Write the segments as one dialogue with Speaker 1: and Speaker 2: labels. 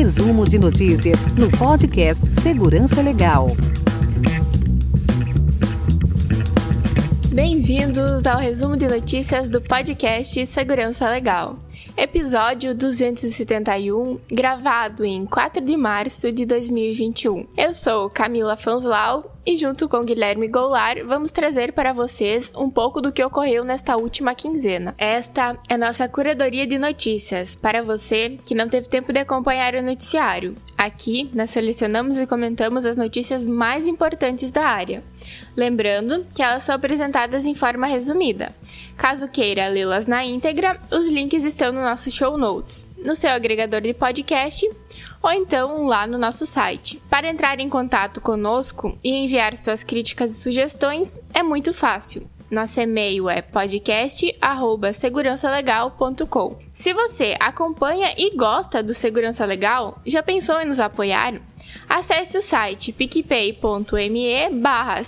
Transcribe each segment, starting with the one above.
Speaker 1: Resumo de notícias no podcast Segurança Legal.
Speaker 2: Bem-vindos ao resumo de notícias do podcast Segurança Legal. Episódio 271, gravado em 4 de março de 2021. Eu sou Camila Fanzlau e junto com Guilherme Goulart vamos trazer para vocês um pouco do que ocorreu nesta última quinzena. Esta é nossa curadoria de notícias para você que não teve tempo de acompanhar o noticiário. Aqui nós selecionamos e comentamos as notícias mais importantes da área, lembrando que elas são apresentadas em forma resumida. Caso queira lê-las na íntegra, os links estão no nosso show notes, no seu agregador de podcast ou então lá no nosso site. Para entrar em contato conosco e enviar suas críticas e sugestões é muito fácil. Nosso e-mail é podcast@segurançalegal.com. Se você acompanha e gosta do Segurança Legal, já pensou em nos apoiar? Acesse o site picpay.me barra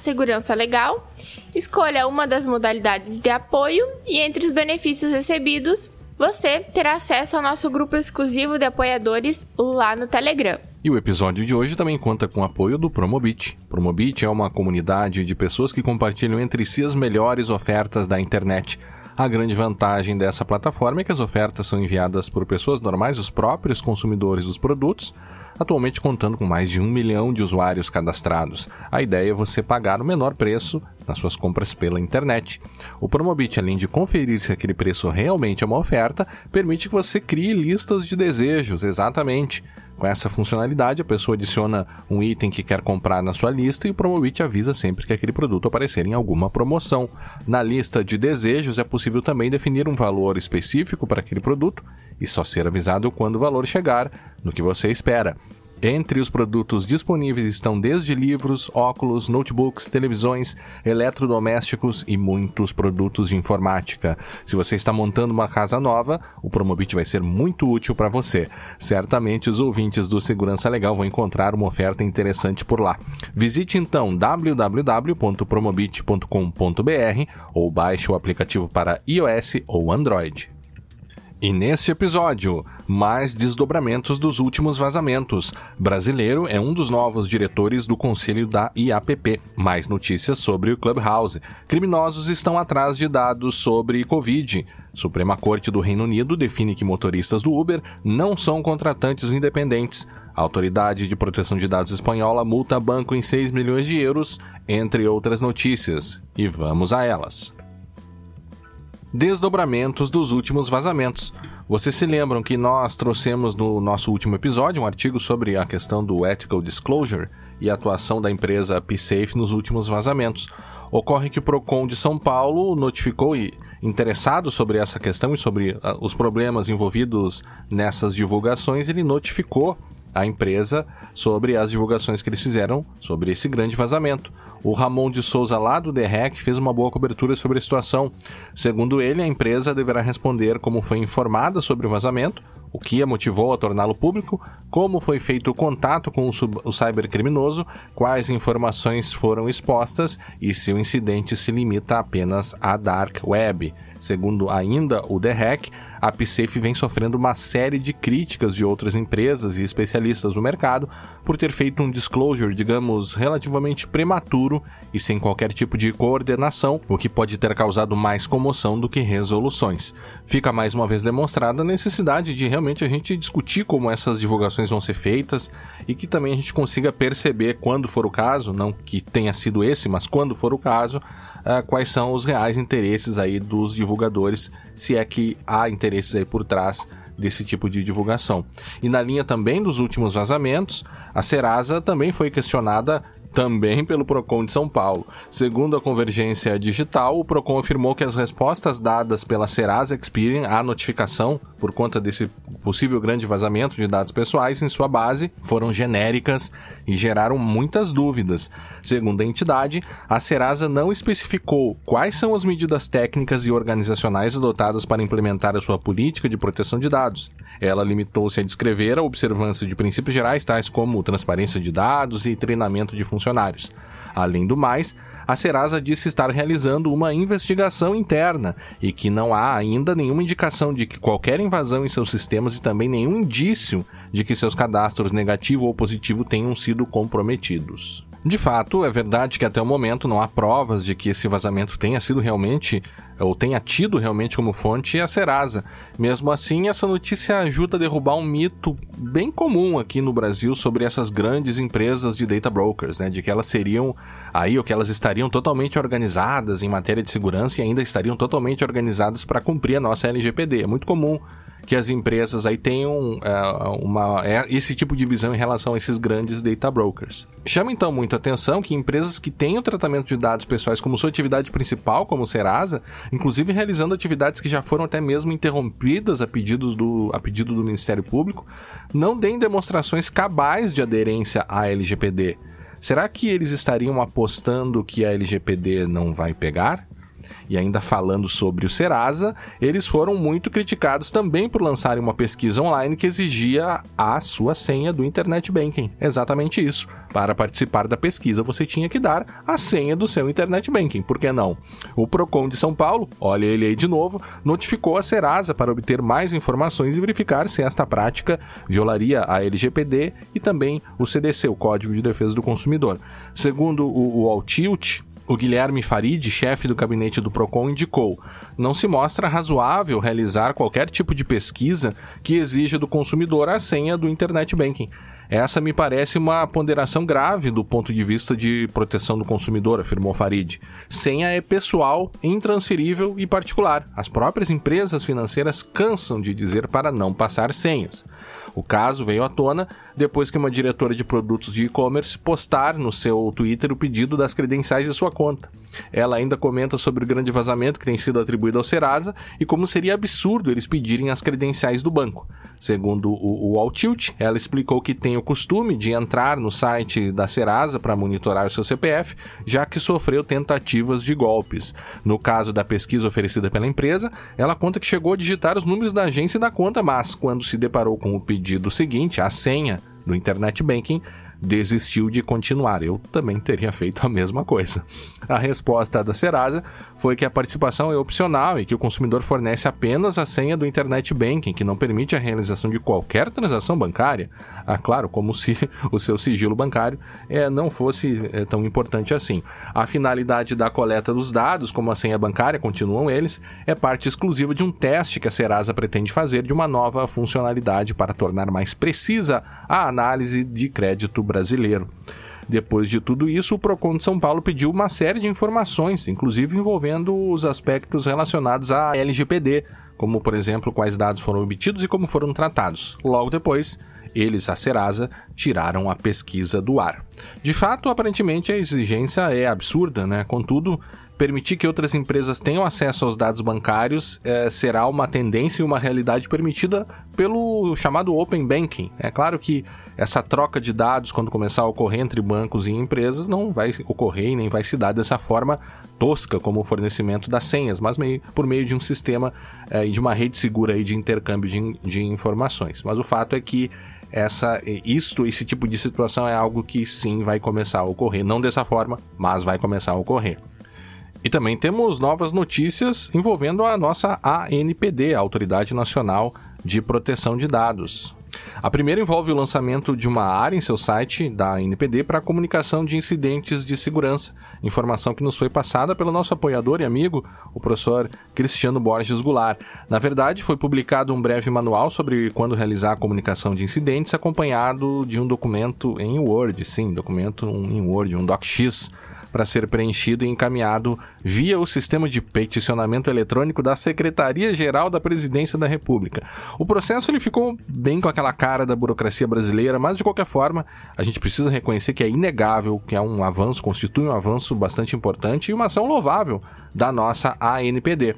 Speaker 2: escolha uma das modalidades de apoio e entre os benefícios recebidos, você terá acesso ao nosso grupo exclusivo de apoiadores lá no Telegram.
Speaker 3: E o episódio de hoje também conta com o apoio do Promobit. Promobit é uma comunidade de pessoas que compartilham entre si as melhores ofertas da internet. A grande vantagem dessa plataforma é que as ofertas são enviadas por pessoas normais, os próprios consumidores dos produtos, atualmente contando com mais de um milhão de usuários cadastrados. A ideia é você pagar o menor preço nas suas compras pela internet. O Promobit, além de conferir se aquele preço realmente é uma oferta, permite que você crie listas de desejos, exatamente. Com essa funcionalidade, a pessoa adiciona um item que quer comprar na sua lista e o Promobit avisa sempre que aquele produto aparecer em alguma promoção. Na lista de desejos é possível também definir um valor específico para aquele produto e só ser avisado quando o valor chegar no que você espera. Entre os produtos disponíveis estão desde livros, óculos, notebooks, televisões, eletrodomésticos e muitos produtos de informática. Se você está montando uma casa nova, o Promobit vai ser muito útil para você. Certamente os ouvintes do Segurança Legal vão encontrar uma oferta interessante por lá. Visite então www.promobit.com.br ou baixe o aplicativo para iOS ou Android. E neste episódio, mais desdobramentos dos últimos vazamentos. Brasileiro é um dos novos diretores do conselho da IAPP. Mais notícias sobre o Clubhouse. Criminosos estão atrás de dados sobre Covid. Suprema Corte do Reino Unido define que motoristas do Uber não são contratantes independentes. A Autoridade de Proteção de Dados espanhola multa banco em 6 milhões de euros, entre outras notícias. E vamos a elas desdobramentos dos últimos vazamentos. Vocês se lembram que nós trouxemos no nosso último episódio um artigo sobre a questão do ethical disclosure e a atuação da empresa PSafe nos últimos vazamentos. Ocorre que o Procon de São Paulo notificou e interessado sobre essa questão e sobre uh, os problemas envolvidos nessas divulgações, ele notificou a empresa sobre as divulgações que eles fizeram sobre esse grande vazamento. O Ramon de Souza, lá do DREC, fez uma boa cobertura sobre a situação. Segundo ele, a empresa deverá responder como foi informada sobre o vazamento, o que a motivou a torná-lo público, como foi feito o contato com o, cybercriminoso, quais informações foram expostas e se o incidente se limita apenas à dark web. Segundo ainda o DREC, a PSafe vem sofrendo uma série de críticas de outras empresas e especialistas do mercado por ter feito um disclosure, digamos, relativamente prematuro e sem qualquer tipo de coordenação, o que pode ter causado mais comoção do que resoluções. Fica mais uma vez demonstrada a necessidade de realmente a gente discutir como essas divulgações vão ser feitas e que também a gente consiga perceber, quando for o caso, não que tenha sido esse, mas quando for o caso, uh, quais são os reais interesses aí dos divulgadores, se é que há interesses aí por trás desse tipo de divulgação. E na linha também dos últimos vazamentos, a Serasa também foi questionada também pelo Procon de São Paulo. Segundo a Convergência Digital, o Procon afirmou que as respostas dadas pela Serasa Experian à notificação por conta desse possível grande vazamento de dados pessoais em sua base foram genéricas e geraram muitas dúvidas. Segundo a entidade, a Serasa não especificou quais são as medidas técnicas e organizacionais adotadas para implementar a sua política de proteção de dados. Ela limitou-se a descrever a observância de princípios gerais tais como transparência de dados e treinamento de funcionários. Além do mais, a Serasa disse estar realizando uma investigação interna e que não há ainda nenhuma indicação de que qualquer invasão em seus sistemas e também nenhum indício de que seus cadastros negativo ou positivo tenham sido comprometidos. De fato, é verdade que até o momento não há provas de que esse vazamento tenha sido realmente, ou tenha tido realmente como fonte a Serasa. Mesmo assim, essa notícia ajuda a derrubar um mito bem comum aqui no Brasil sobre essas grandes empresas de data brokers, né? De que elas seriam aí, ou que elas estariam totalmente organizadas em matéria de segurança e ainda estariam totalmente organizadas para cumprir a nossa LGPD. É muito comum que as empresas aí tenham uh, uma, é, esse tipo de visão em relação a esses grandes data brokers. Chama então muito atenção que empresas que têm o tratamento de dados pessoais como sua atividade principal, como o Serasa, inclusive realizando atividades que já foram até mesmo interrompidas a, pedidos do, a pedido do Ministério Público, não deem demonstrações cabais de aderência à LGPD. Será que eles estariam apostando que a LGPD não vai pegar? E ainda falando sobre o Serasa, eles foram muito criticados também por lançarem uma pesquisa online que exigia a sua senha do Internet Banking. Exatamente isso. Para participar da pesquisa, você tinha que dar a senha do seu Internet Banking, por que não? O Procon de São Paulo, olha ele aí de novo, notificou a Serasa para obter mais informações e verificar se esta prática violaria a LGPD e também o CDC, o Código de Defesa do Consumidor. Segundo o, o Altilt, o Guilherme Farid, chefe do gabinete do Procon, indicou: não se mostra razoável realizar qualquer tipo de pesquisa que exija do consumidor a senha do Internet Banking. Essa me parece uma ponderação grave do ponto de vista de proteção do consumidor, afirmou Farid. Senha é pessoal, intransferível e particular. As próprias empresas financeiras cansam de dizer para não passar senhas. O caso veio à tona depois que uma diretora de produtos de e-commerce postar no seu Twitter o pedido das credenciais de sua conta. Ela ainda comenta sobre o grande vazamento que tem sido atribuído ao Serasa e como seria absurdo eles pedirem as credenciais do banco. Segundo o, o Altilt, ela explicou que tem o costume de entrar no site da Serasa para monitorar o seu CPF, já que sofreu tentativas de golpes. No caso da pesquisa oferecida pela empresa, ela conta que chegou a digitar os números da agência e da conta, mas quando se deparou com o pedido seguinte, a senha do Internet Banking, desistiu de continuar. Eu também teria feito a mesma coisa. A resposta da Serasa foi que a participação é opcional e que o consumidor fornece apenas a senha do Internet Banking, que não permite a realização de qualquer transação bancária. Ah, claro, como se o seu sigilo bancário é, não fosse é, tão importante assim. A finalidade da coleta dos dados, como a senha bancária, continuam eles, é parte exclusiva de um teste que a Serasa pretende fazer de uma nova funcionalidade para tornar mais precisa a análise de crédito brasileiro. Depois de tudo isso, o Procon de São Paulo pediu uma série de informações, inclusive envolvendo os aspectos relacionados à LGPD, como por exemplo quais dados foram obtidos e como foram tratados. Logo depois, eles, a Serasa, tiraram a pesquisa do ar. De fato, aparentemente a exigência é absurda, né? Contudo, permitir que outras empresas tenham acesso aos dados bancários é, será uma tendência e uma realidade permitida pelo chamado Open Banking. É claro que essa troca de dados, quando começar a ocorrer entre bancos e empresas, não vai ocorrer e nem vai se dar dessa forma tosca como o fornecimento das senhas, mas meio, por meio de um sistema é, e de uma rede segura aí de intercâmbio de, de informações. Mas o fato é que essa isto esse tipo de situação é algo que sim vai começar a ocorrer não dessa forma mas vai começar a ocorrer e também temos novas notícias envolvendo a nossa ANPD, a Autoridade Nacional de Proteção de Dados. A primeira envolve o lançamento de uma área em seu site da ANPD para a comunicação de incidentes de segurança, informação que nos foi passada pelo nosso apoiador e amigo, o professor Cristiano Borges Goulart. Na verdade, foi publicado um breve manual sobre quando realizar a comunicação de incidentes, acompanhado de um documento em Word, sim, documento em Word, um DocX para ser preenchido e encaminhado via o sistema de peticionamento eletrônico da Secretaria-Geral da Presidência da República. O processo ele ficou bem com aquela cara da burocracia brasileira, mas de qualquer forma, a gente precisa reconhecer que é inegável, que é um avanço, constitui um avanço bastante importante e uma ação louvável da nossa ANPD.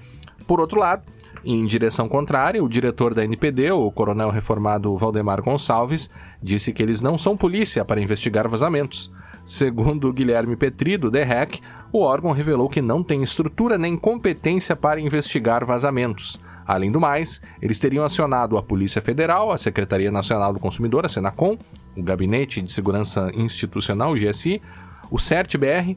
Speaker 3: Por outro lado, em direção contrária, o diretor da NPD, o coronel reformado Valdemar Gonçalves, disse que eles não são polícia para investigar vazamentos. Segundo Guilherme Petri, do DREC, o órgão revelou que não tem estrutura nem competência para investigar vazamentos. Além do mais, eles teriam acionado a Polícia Federal, a Secretaria Nacional do Consumidor, a Senacom, o Gabinete de Segurança Institucional, o GSI, o CERT-BR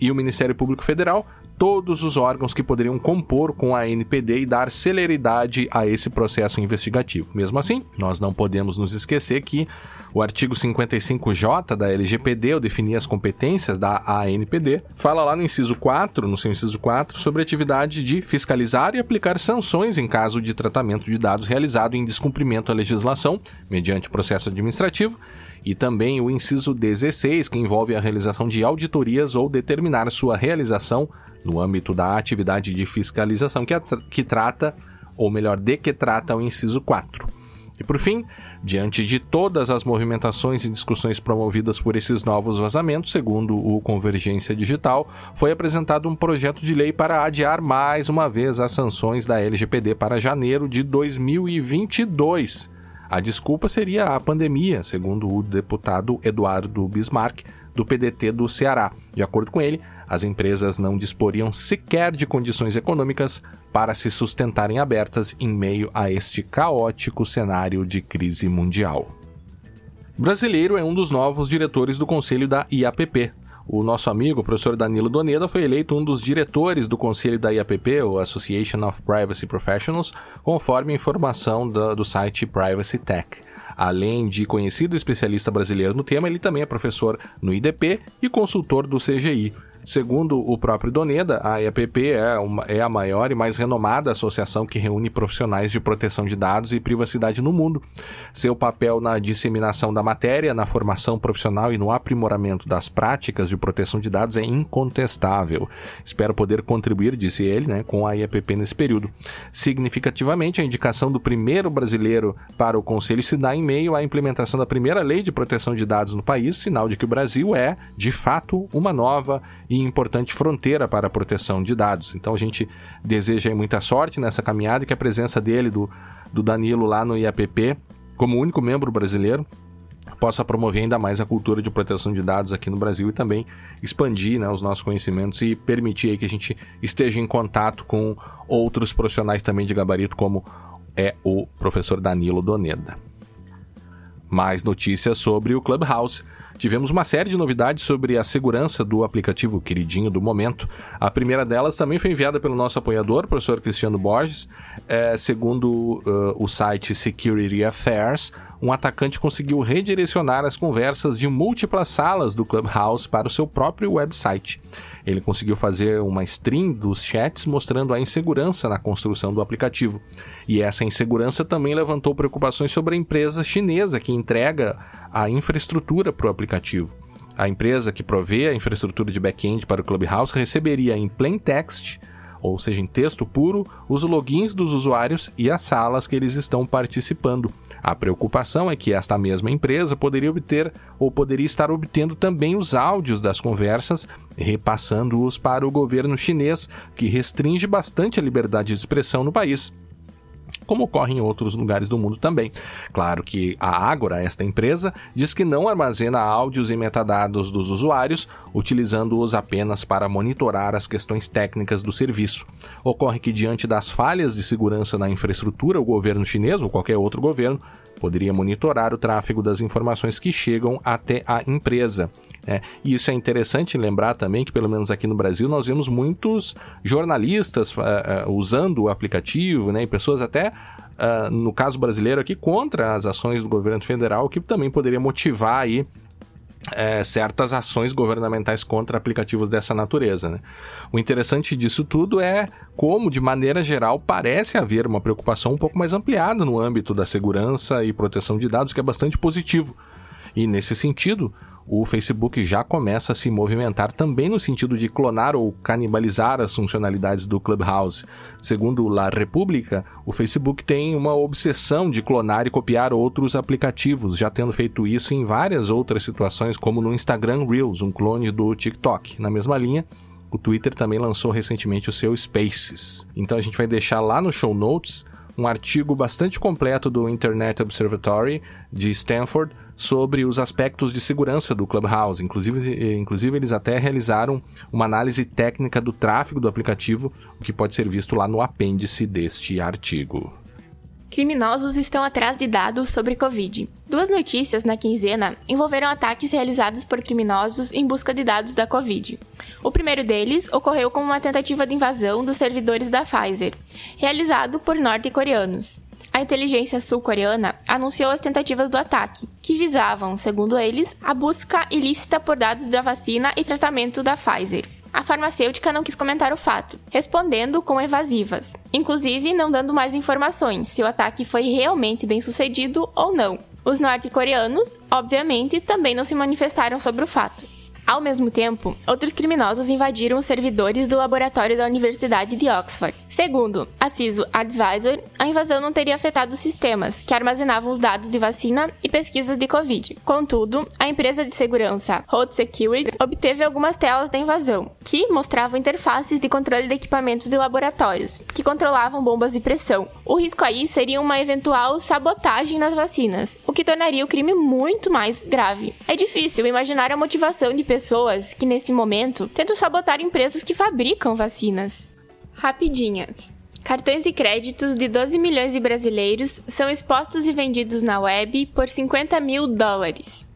Speaker 3: e o Ministério Público Federal todos os órgãos que poderiam compor com a NPD e dar celeridade a esse processo investigativo. Mesmo assim, nós não podemos nos esquecer que o artigo 55J da LGPD, ao definir as competências da ANPD, fala lá no inciso 4, no seu inciso 4, sobre a atividade de fiscalizar e aplicar sanções em caso de tratamento de dados realizado em descumprimento à legislação, mediante processo administrativo, e também o inciso 16, que envolve a realização de auditorias ou determinar sua realização no âmbito da atividade de fiscalização que, que trata, ou melhor, de que trata o inciso 4. E por fim, diante de todas as movimentações e discussões promovidas por esses novos vazamentos, segundo o Convergência Digital, foi apresentado um projeto de lei para adiar mais uma vez as sanções da LGPD para janeiro de 2022. A desculpa seria a pandemia, segundo o deputado Eduardo Bismarck, do PDT do Ceará. De acordo com ele, as empresas não disporiam sequer de condições econômicas para se sustentarem abertas em meio a este caótico cenário de crise mundial. Brasileiro é um dos novos diretores do conselho da IAPP, o nosso amigo, o professor Danilo Doneda, foi eleito um dos diretores do conselho da IAPP, o Association of Privacy Professionals, conforme informação do, do site Privacy Tech. Além de conhecido especialista brasileiro no tema, ele também é professor no IDP e consultor do CGI. Segundo o próprio Doneda, a EPP é, uma, é, a maior e mais renomada associação que reúne profissionais de proteção de dados e privacidade no mundo. Seu papel na disseminação da matéria, na formação profissional e no aprimoramento das práticas de proteção de dados é incontestável. Espero poder contribuir, disse ele, né, com a IEPP nesse período. Significativamente, a indicação do primeiro brasileiro para o Conselho se dá em meio à implementação da primeira lei de proteção de dados no país, sinal de que o Brasil é, de fato, uma nova e importante fronteira para a proteção de dados. Então a gente deseja muita sorte nessa caminhada e que a presença dele, do, do Danilo lá no IAPP, como único membro brasileiro, possa promover ainda mais a cultura de proteção de dados aqui no Brasil e também expandir né, os nossos conhecimentos e permitir que a gente esteja em contato com outros profissionais também de gabarito, como é o professor Danilo Doneda. Mais notícias sobre o Clubhouse. Tivemos uma série de novidades sobre a segurança do aplicativo queridinho do momento. A primeira delas também foi enviada pelo nosso apoiador, professor Cristiano Borges. É, segundo uh, o site Security Affairs, um atacante conseguiu redirecionar as conversas de múltiplas salas do Clubhouse para o seu próprio website. Ele conseguiu fazer uma stream dos chats mostrando a insegurança na construção do aplicativo. E essa insegurança também levantou preocupações sobre a empresa chinesa que entrega a infraestrutura para o aplicativo. A empresa que provê a infraestrutura de back-end para o Clubhouse receberia em plain text ou seja, em texto puro, os logins dos usuários e as salas que eles estão participando. A preocupação é que esta mesma empresa poderia obter ou poderia estar obtendo também os áudios das conversas, repassando-os para o governo chinês, que restringe bastante a liberdade de expressão no país como ocorre em outros lugares do mundo também. Claro que a Agora, esta empresa, diz que não armazena áudios e metadados dos usuários, utilizando-os apenas para monitorar as questões técnicas do serviço. Ocorre que, diante das falhas de segurança na infraestrutura, o governo chinês ou qualquer outro governo poderia monitorar o tráfego das informações que chegam até a empresa. É, e isso é interessante lembrar também que, pelo menos aqui no Brasil, nós vemos muitos jornalistas uh, uh, usando o aplicativo, né, e pessoas até, uh, no caso brasileiro aqui, contra as ações do governo federal, que também poderia motivar aí é, certas ações governamentais contra aplicativos dessa natureza. Né? O interessante disso tudo é como, de maneira geral, parece haver uma preocupação um pouco mais ampliada no âmbito da segurança e proteção de dados, que é bastante positivo. E nesse sentido, o Facebook já começa a se movimentar também no sentido de clonar ou canibalizar as funcionalidades do Clubhouse. Segundo La República, o Facebook tem uma obsessão de clonar e copiar outros aplicativos, já tendo feito isso em várias outras situações, como no Instagram Reels, um clone do TikTok. Na mesma linha, o Twitter também lançou recentemente o seu Spaces. Então a gente vai deixar lá no show notes um artigo bastante completo do Internet Observatory de Stanford sobre os aspectos de segurança do Clubhouse. Inclusive, inclusive, eles até realizaram uma análise técnica do tráfego do aplicativo, o que pode ser visto lá no apêndice deste artigo.
Speaker 2: Criminosos estão atrás de dados sobre Covid. Duas notícias na quinzena envolveram ataques realizados por criminosos em busca de dados da Covid. O primeiro deles ocorreu como uma tentativa de invasão dos servidores da Pfizer, realizado por norte-coreanos. A inteligência sul-coreana anunciou as tentativas do ataque, que visavam, segundo eles, a busca ilícita por dados da vacina e tratamento da Pfizer. A farmacêutica não quis comentar o fato, respondendo com evasivas, inclusive não dando mais informações se o ataque foi realmente bem sucedido ou não. Os norte-coreanos, obviamente, também não se manifestaram sobre o fato. Ao mesmo tempo, outros criminosos invadiram os servidores do laboratório da Universidade de Oxford. Segundo a CISO Advisor, a invasão não teria afetado os sistemas que armazenavam os dados de vacina e pesquisas de Covid. Contudo, a empresa de segurança Road Security obteve algumas telas da invasão, que mostravam interfaces de controle de equipamentos de laboratórios, que controlavam bombas de pressão. O risco aí seria uma eventual sabotagem nas vacinas, o que tornaria o crime muito mais grave. É difícil imaginar a motivação de pessoas que, nesse momento, tentam sabotar empresas que fabricam vacinas. Rapidinhas. Cartões de créditos de 12 milhões de brasileiros são expostos e vendidos na web por 50 mil dólares.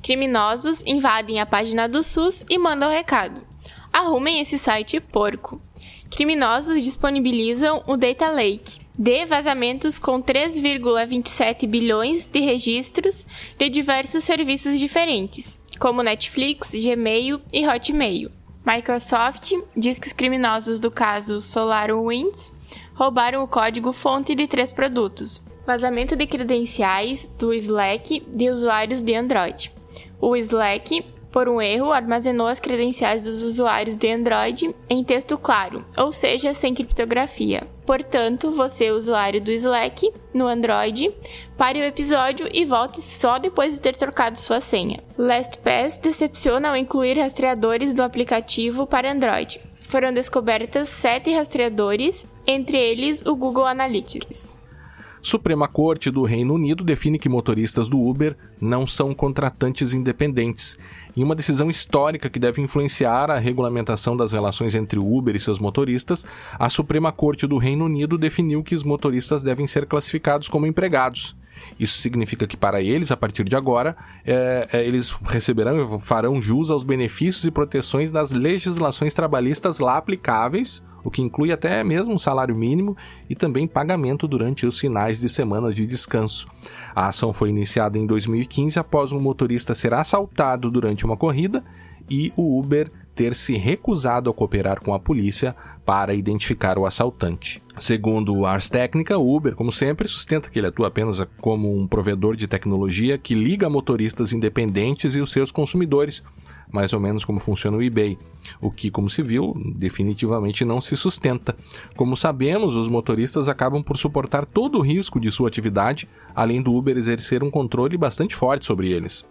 Speaker 2: Criminosos invadem a página do SUS e mandam recado. Arrumem esse site porco. Criminosos disponibilizam o Data Lake, de vazamentos com 3,27 bilhões de registros de diversos serviços diferentes, como Netflix, Gmail e Hotmail. Microsoft diz que os criminosos do caso SolarWinds roubaram o código-fonte de três produtos. Vazamento de credenciais do Slack de usuários de Android. O Slack por um erro, armazenou as credenciais dos usuários de Android em texto claro, ou seja, sem criptografia. Portanto, você, usuário do Slack no Android, pare o episódio e volte só depois de ter trocado sua senha. LastPass decepciona ao incluir rastreadores do aplicativo para Android. Foram descobertas sete rastreadores, entre eles o Google Analytics.
Speaker 3: Suprema Corte do Reino Unido define que motoristas do Uber não são contratantes independentes, em uma decisão histórica que deve influenciar a regulamentação das relações entre o Uber e seus motoristas. A Suprema Corte do Reino Unido definiu que os motoristas devem ser classificados como empregados. Isso significa que para eles, a partir de agora, é, é, eles receberão e farão jus aos benefícios e proteções das legislações trabalhistas lá aplicáveis o que inclui até mesmo um salário mínimo e também pagamento durante os finais de semana de descanso. A ação foi iniciada em 2015 após um motorista ser assaltado durante uma corrida e o Uber ter se recusado a cooperar com a polícia para identificar o assaltante. Segundo o Ars Technica, o Uber, como sempre, sustenta que ele atua apenas como um provedor de tecnologia que liga motoristas independentes e os seus consumidores, mais ou menos como funciona o eBay, o que, como se viu, definitivamente não se sustenta. Como sabemos, os motoristas acabam por suportar todo o risco de sua atividade, além do Uber exercer um controle bastante forte sobre eles.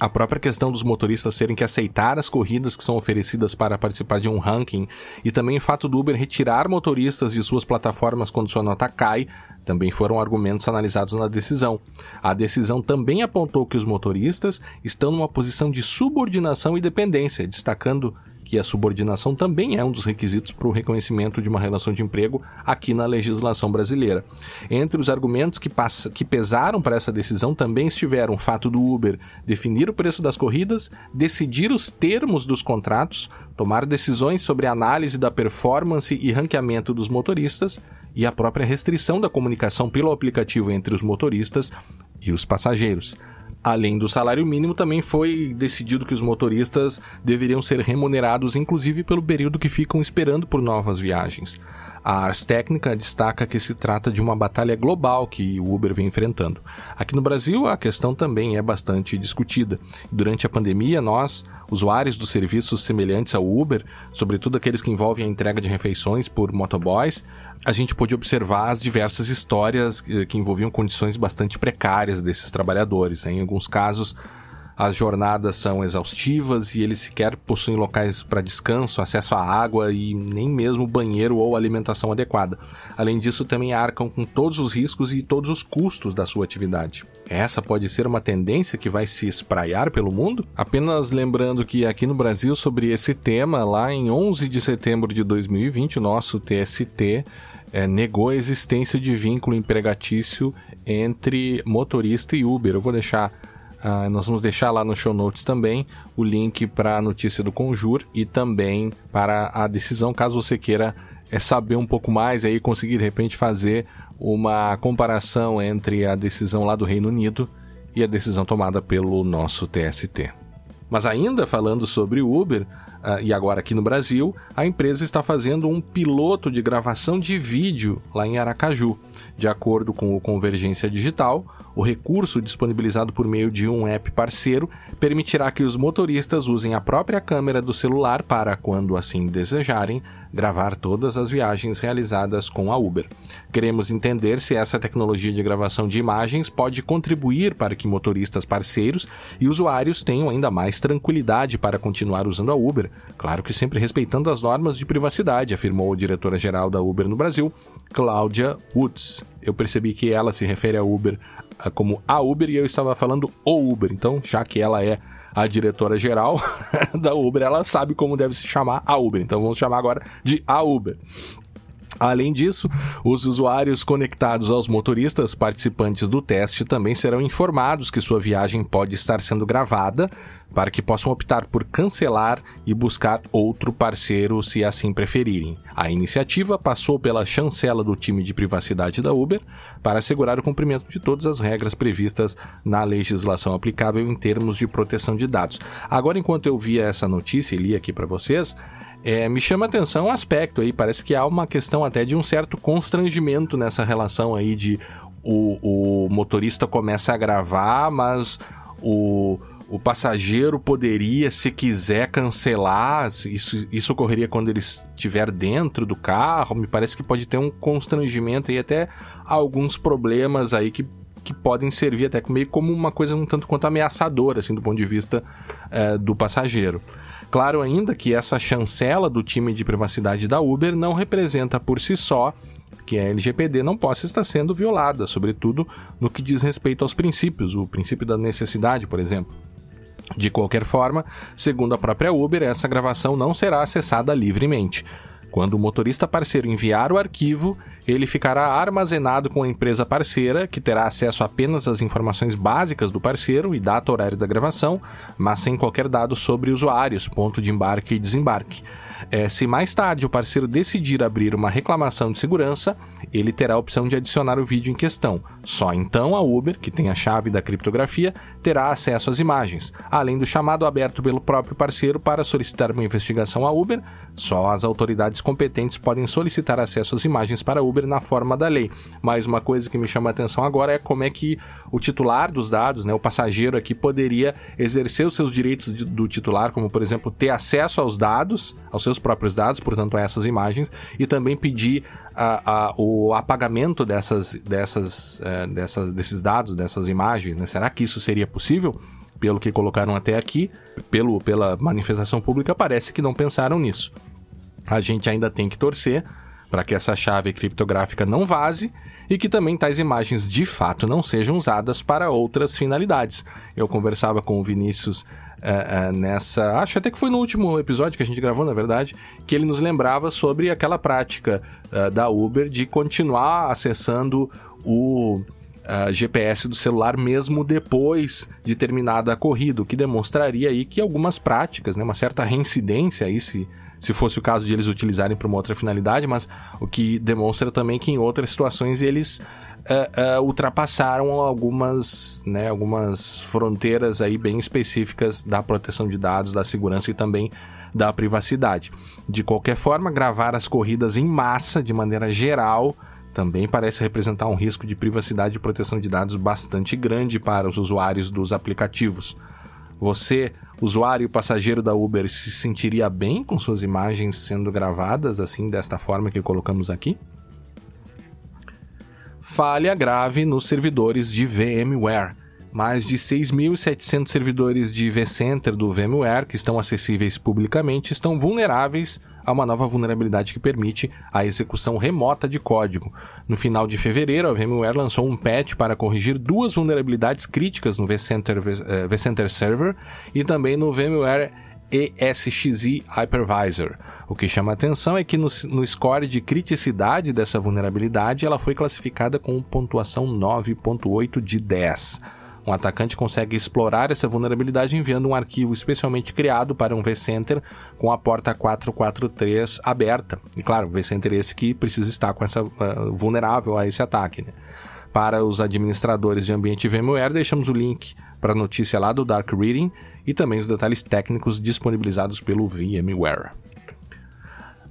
Speaker 3: A própria questão dos motoristas terem que aceitar as corridas que são oferecidas para participar de um ranking e também o fato do Uber retirar motoristas de suas plataformas quando sua nota cai também foram argumentos analisados na decisão. A decisão também apontou que os motoristas estão numa posição de subordinação e dependência, destacando que a subordinação também é um dos requisitos para o reconhecimento de uma relação de emprego aqui na legislação brasileira. Entre os argumentos que, passa, que pesaram para essa decisão também estiveram o fato do Uber definir o preço das corridas, decidir os termos dos contratos, tomar decisões sobre a análise da performance e ranqueamento dos motoristas e a própria restrição da comunicação pelo aplicativo entre os motoristas e os passageiros. Além do salário mínimo, também foi decidido que os motoristas deveriam ser remunerados, inclusive pelo período que ficam esperando por novas viagens. A Ars Técnica destaca que se trata de uma batalha global que o Uber vem enfrentando. Aqui no Brasil, a questão também é bastante discutida. Durante a pandemia, nós, usuários dos serviços semelhantes ao Uber, sobretudo aqueles que envolvem a entrega de refeições por motoboys, a gente pôde observar as diversas histórias que envolviam condições bastante precárias desses trabalhadores. Em alguns casos, as jornadas são exaustivas e eles sequer possuem locais para descanso, acesso à água e nem mesmo banheiro ou alimentação adequada. Além disso, também arcam com todos os riscos e todos os custos da sua atividade. Essa pode ser uma tendência que vai se espraiar pelo mundo? Apenas lembrando que aqui no Brasil, sobre esse tema, lá em 11 de setembro de 2020, o nosso TST é, negou a existência de vínculo empregatício entre motorista e Uber. Eu vou deixar Uh, nós vamos deixar lá no show notes também o link para a notícia do Conjur e também para a decisão, caso você queira é, saber um pouco mais e conseguir de repente fazer uma comparação entre a decisão lá do Reino Unido e a decisão tomada pelo nosso TST. Mas ainda falando sobre Uber, uh, e agora aqui no Brasil, a empresa está fazendo um piloto de gravação de vídeo lá em Aracaju. De acordo com o Convergência Digital, o recurso disponibilizado por meio de um app parceiro permitirá que os motoristas usem a própria câmera do celular para, quando assim desejarem, gravar todas as viagens realizadas com a Uber. Queremos entender se essa tecnologia de gravação de imagens pode contribuir para que motoristas parceiros e usuários tenham ainda mais tranquilidade para continuar usando a Uber, claro que sempre respeitando as normas de privacidade, afirmou a diretora-geral da Uber no Brasil, Cláudia Woods. Eu percebi que ela se refere a Uber como a Uber e eu estava falando o Uber. Então, já que ela é a diretora geral da Uber, ela sabe como deve se chamar a Uber. Então vamos chamar agora de a Uber. Além disso, os usuários conectados aos motoristas participantes do teste também serão informados que sua viagem pode estar sendo gravada para que possam optar por cancelar e buscar outro parceiro se assim preferirem. A iniciativa passou pela chancela do time de privacidade da Uber para assegurar o cumprimento de todas as regras previstas na legislação aplicável em termos de proteção de dados. Agora, enquanto eu via essa notícia e li aqui para vocês, é, me chama atenção o aspecto aí, parece que há uma questão até de um certo constrangimento nessa relação aí de o, o motorista começa a gravar, mas o, o passageiro poderia, se quiser, cancelar. Isso, isso ocorreria quando ele estiver dentro do carro. Me parece que pode ter um constrangimento e até alguns problemas aí que, que podem servir até meio como uma coisa um tanto quanto ameaçadora, assim, do ponto de vista é, do passageiro. Claro ainda que essa chancela do time de privacidade da Uber não representa por si só que a LGPD não possa estar sendo violada, sobretudo no que diz respeito aos princípios, o princípio da necessidade, por exemplo. De qualquer forma, segundo a própria Uber, essa gravação não será acessada livremente. Quando o motorista parceiro enviar o arquivo, ele ficará armazenado com a empresa parceira, que terá acesso apenas às informações básicas do parceiro e data horário da gravação, mas sem qualquer dado sobre usuários, ponto de embarque e desembarque. É, se mais tarde o parceiro decidir abrir uma reclamação de segurança, ele terá a opção de adicionar o vídeo em questão. Só então a Uber, que tem a chave da criptografia, terá acesso às imagens, além do chamado aberto pelo próprio parceiro para solicitar uma investigação à Uber. Só as autoridades competentes podem solicitar acesso às imagens para a Uber na forma da lei. Mas uma coisa que me chama a atenção agora é como é que o titular dos dados, né, o passageiro aqui, poderia exercer os seus direitos do titular, como por exemplo ter acesso aos dados, aos seus próprios dados, portanto essas imagens, e também pedir a, a, o apagamento dessas, dessas, é, dessas, desses dados, dessas imagens. Né? Será que isso seria possível? Pelo que colocaram até aqui, pelo, pela manifestação pública, parece que não pensaram nisso. A gente ainda tem que torcer para que essa chave criptográfica não vaze e que também tais imagens de fato não sejam usadas para outras finalidades. Eu conversava com o Vinícius uh, uh, nessa. Acho até que foi no último episódio que a gente gravou, na verdade, que ele nos lembrava sobre aquela prática uh, da Uber de continuar acessando o. GPS do celular mesmo depois de terminada a corrida, o que demonstraria aí que algumas práticas, né, uma certa reincidência aí se se fosse o caso de eles utilizarem para uma outra finalidade, mas o que demonstra também que em outras situações eles uh, uh, ultrapassaram algumas, né, algumas fronteiras aí bem específicas da proteção de dados, da segurança e também da privacidade. De qualquer forma, gravar as corridas em massa, de maneira geral, também parece representar um risco de privacidade e proteção de dados bastante grande para os usuários dos aplicativos. Você, usuário passageiro da Uber, se sentiria bem com suas imagens sendo gravadas assim, desta forma que colocamos aqui? Falha grave nos servidores de VMware. Mais de 6.700 servidores de vCenter do VMware que estão acessíveis publicamente estão vulneráveis a uma nova vulnerabilidade que permite a execução remota de código. No final de fevereiro, a VMware lançou um patch para corrigir duas vulnerabilidades críticas no vCenter, eh, vCenter Server e também no VMware ESXi Hypervisor. O que chama atenção é que no, no, score de criticidade dessa vulnerabilidade, ela foi classificada com pontuação 9.8 de 10. Um atacante consegue explorar essa vulnerabilidade enviando um arquivo especialmente criado para um vCenter com a porta 443 aberta. E claro, o vCenter esse que precisa estar com essa uh, vulnerável a esse ataque. Né? Para os administradores de ambiente VMware, deixamos o link para a notícia lá do Dark Reading e também os detalhes técnicos disponibilizados pelo VMware.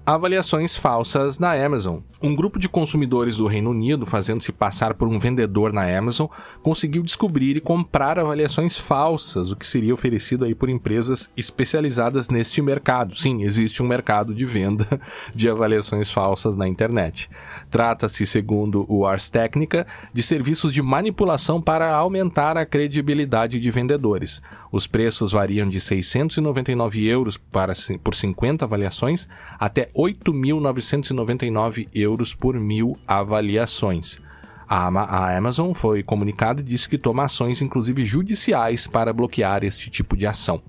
Speaker 3: Avaliações falsas na Amazon. Um grupo de consumidores do Reino Unido, fazendo-se passar por um vendedor na Amazon, conseguiu descobrir e comprar avaliações falsas, o que seria oferecido aí por empresas especializadas neste mercado. Sim, existe um mercado de venda de avaliações falsas na internet. Trata-se, segundo o Ars Technica, de serviços de manipulação para aumentar a credibilidade de vendedores. Os preços variam de 699 euros para, por 50 avaliações até 8.999 euros por mil avaliações. A, Amazon foi comunicada e disse que toma ações, inclusive judiciais, para bloquear este tipo de ação.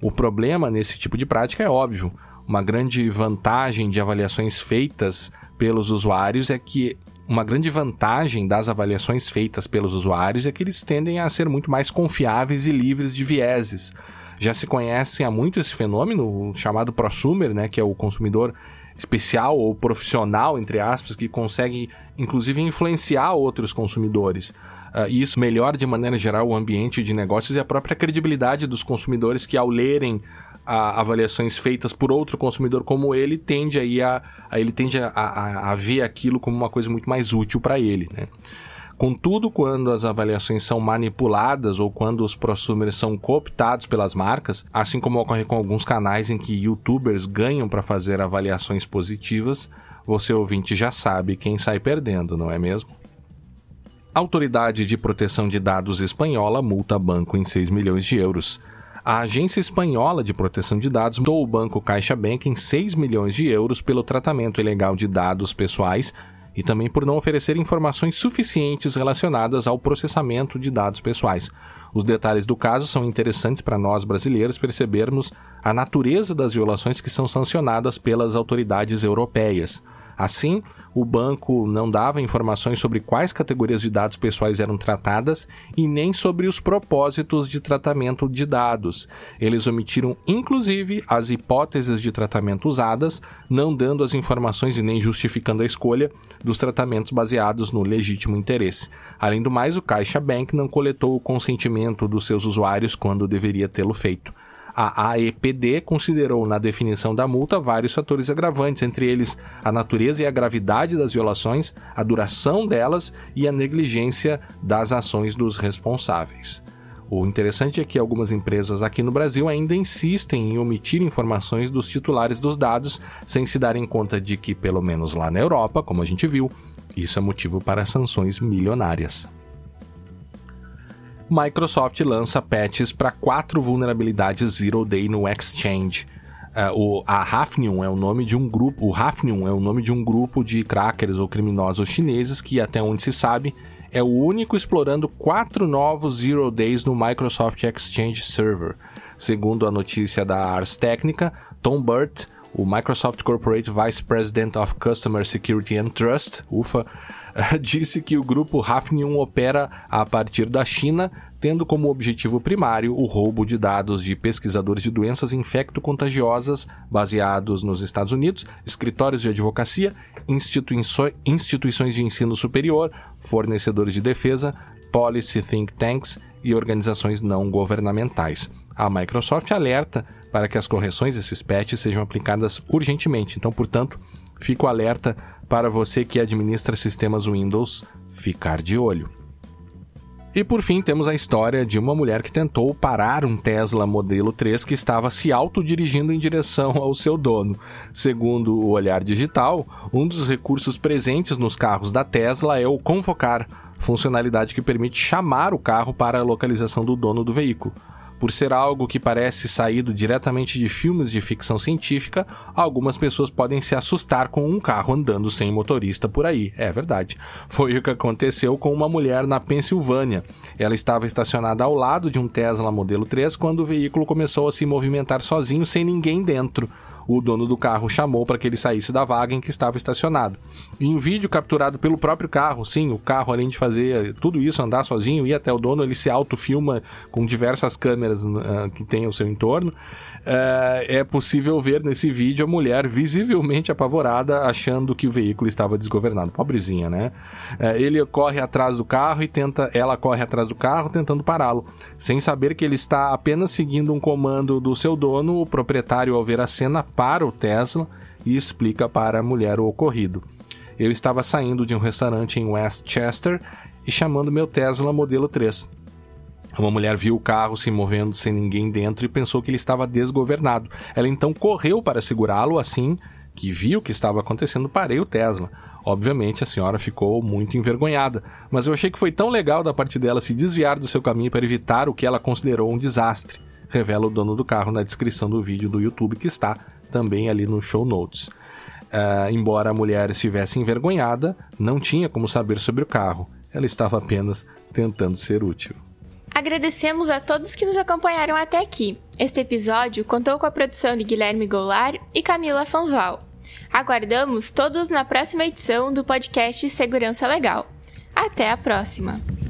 Speaker 3: O problema nesse tipo de prática é óbvio. Uma grande vantagem de avaliações feitas pelos usuários é que uma grande vantagem das avaliações feitas pelos usuários é que eles tendem a ser muito mais confiáveis e livres de vieses. Já se conhece há muito esse fenômeno chamado prosumer, né, que é o consumidor especial ou profissional, entre aspas, que consegue inclusive influenciar outros consumidores. Uh, e isso melhora de maneira geral o ambiente de negócios e a própria credibilidade dos consumidores que ao lerem a, avaliações feitas por outro consumidor como ele tende aí a, a ele tende a, a, a, ver aquilo como uma coisa muito mais útil para ele, né? Contudo, quando as avaliações são manipuladas ou quando os prosumers são cooptados pelas marcas, assim como ocorre com alguns canais em que youtubers ganham para fazer avaliações positivas, você ouvinte já sabe quem sai perdendo, não é mesmo? Autoridade de Proteção de Dados espanhola multa banco em 6 milhões de euros. A Agência Espanhola de Proteção de Dados multou o banco CaixaBank em 6 milhões de euros pelo tratamento ilegal de dados pessoais e também por não oferecer informações suficientes relacionadas ao processamento de dados pessoais. Os detalhes do caso são interessantes para nós brasileiros percebermos a natureza das violações que são sancionadas pelas autoridades europeias. Assim, o banco não dava informações sobre quais categorias de dados pessoais eram tratadas e nem sobre os propósitos de tratamento de dados. Eles omitiram, inclusive, as hipóteses de tratamento usadas, não dando as informações e nem justificando a escolha dos tratamentos baseados no legítimo interesse. Além do mais, o Caixa Bank não coletou o consentimento dos seus usuários quando deveria tê-lo feito. A AEPD considerou na definição da multa vários fatores agravantes, entre eles a natureza e a gravidade das violações, a duração delas e a negligência das ações dos responsáveis. O interessante é que algumas empresas aqui no Brasil ainda insistem em omitir informações dos titulares dos dados, sem se darem conta de que, pelo menos lá na Europa, como a gente viu, isso é motivo para sanções milionárias. Microsoft lança patches para quatro vulnerabilidades Zero Day no Exchange. Uh, o, a Hafnium é o nome de um grupo. O Hafnium é o nome de um grupo de crackers ou criminosos chineses que, até onde se sabe, é o único explorando quatro novos Zero Days no Microsoft Exchange Server. Segundo a notícia da Ars Technica, Tom Burt, o Microsoft Corporate Vice President of Customer Security and Trust, UFA, disse que o grupo Hafnium opera a partir da China, tendo como objetivo primário o roubo de dados de pesquisadores de doenças infecto-contagiosas baseados nos Estados Unidos, escritórios de advocacia, instituições de ensino superior, fornecedores de defesa, policy think tanks e organizações não governamentais. A Microsoft alerta para que as correções desses patches sejam aplicadas urgentemente. Então, portanto, fico alerta para você que administra sistemas Windows ficar de olho. E por fim, temos a história de uma mulher que tentou parar um Tesla modelo 3 que estava se autodirigindo em direção ao seu dono. Segundo o Olhar Digital, um dos recursos presentes nos carros da Tesla é o convocar, funcionalidade que permite chamar o carro para a localização do dono do veículo. Por ser algo que parece saído diretamente de filmes de ficção científica, algumas pessoas podem se assustar com um carro andando sem motorista por aí. É verdade. Foi o que aconteceu com uma mulher na Pensilvânia. Ela estava estacionada ao lado de um Tesla modelo 3 quando o veículo começou a se movimentar sozinho sem ninguém dentro o dono do carro chamou para que ele saísse da vaga em que estava estacionado. Em um vídeo capturado pelo próprio carro, sim, o carro, além de fazer tudo isso, andar sozinho, ir até o dono, ele se autofilma com diversas câmeras uh, que tem ao seu entorno. Uh, é possível ver nesse vídeo a mulher visivelmente apavorada, achando que o veículo estava desgovernado. Pobrezinha, né? Uh, ele corre atrás do carro e tenta. Ela corre atrás do carro tentando pará-lo, sem saber que ele está apenas seguindo um comando do seu dono. O proprietário, ao ver a cena, para o Tesla e explica para a mulher o ocorrido. Eu estava saindo de um restaurante em Westchester e chamando meu Tesla modelo 3. Uma mulher viu o carro se movendo sem ninguém dentro e pensou que ele estava desgovernado. Ela então correu para segurá-lo, assim que viu o que estava acontecendo, parei o Tesla. Obviamente a senhora ficou muito envergonhada, mas eu achei que foi tão legal da parte dela se desviar do seu caminho para evitar o que ela considerou um desastre, revela o dono do carro na descrição do vídeo do YouTube que está também ali no show notes. Uh, embora a mulher estivesse envergonhada, não tinha como saber sobre o carro. Ela estava apenas tentando ser útil.
Speaker 2: Agradecemos a todos que nos acompanharam até aqui. Este episódio contou com a produção de Guilherme Goulart e Camila Fanzal. Aguardamos todos na próxima edição do podcast Segurança Legal. Até a próxima!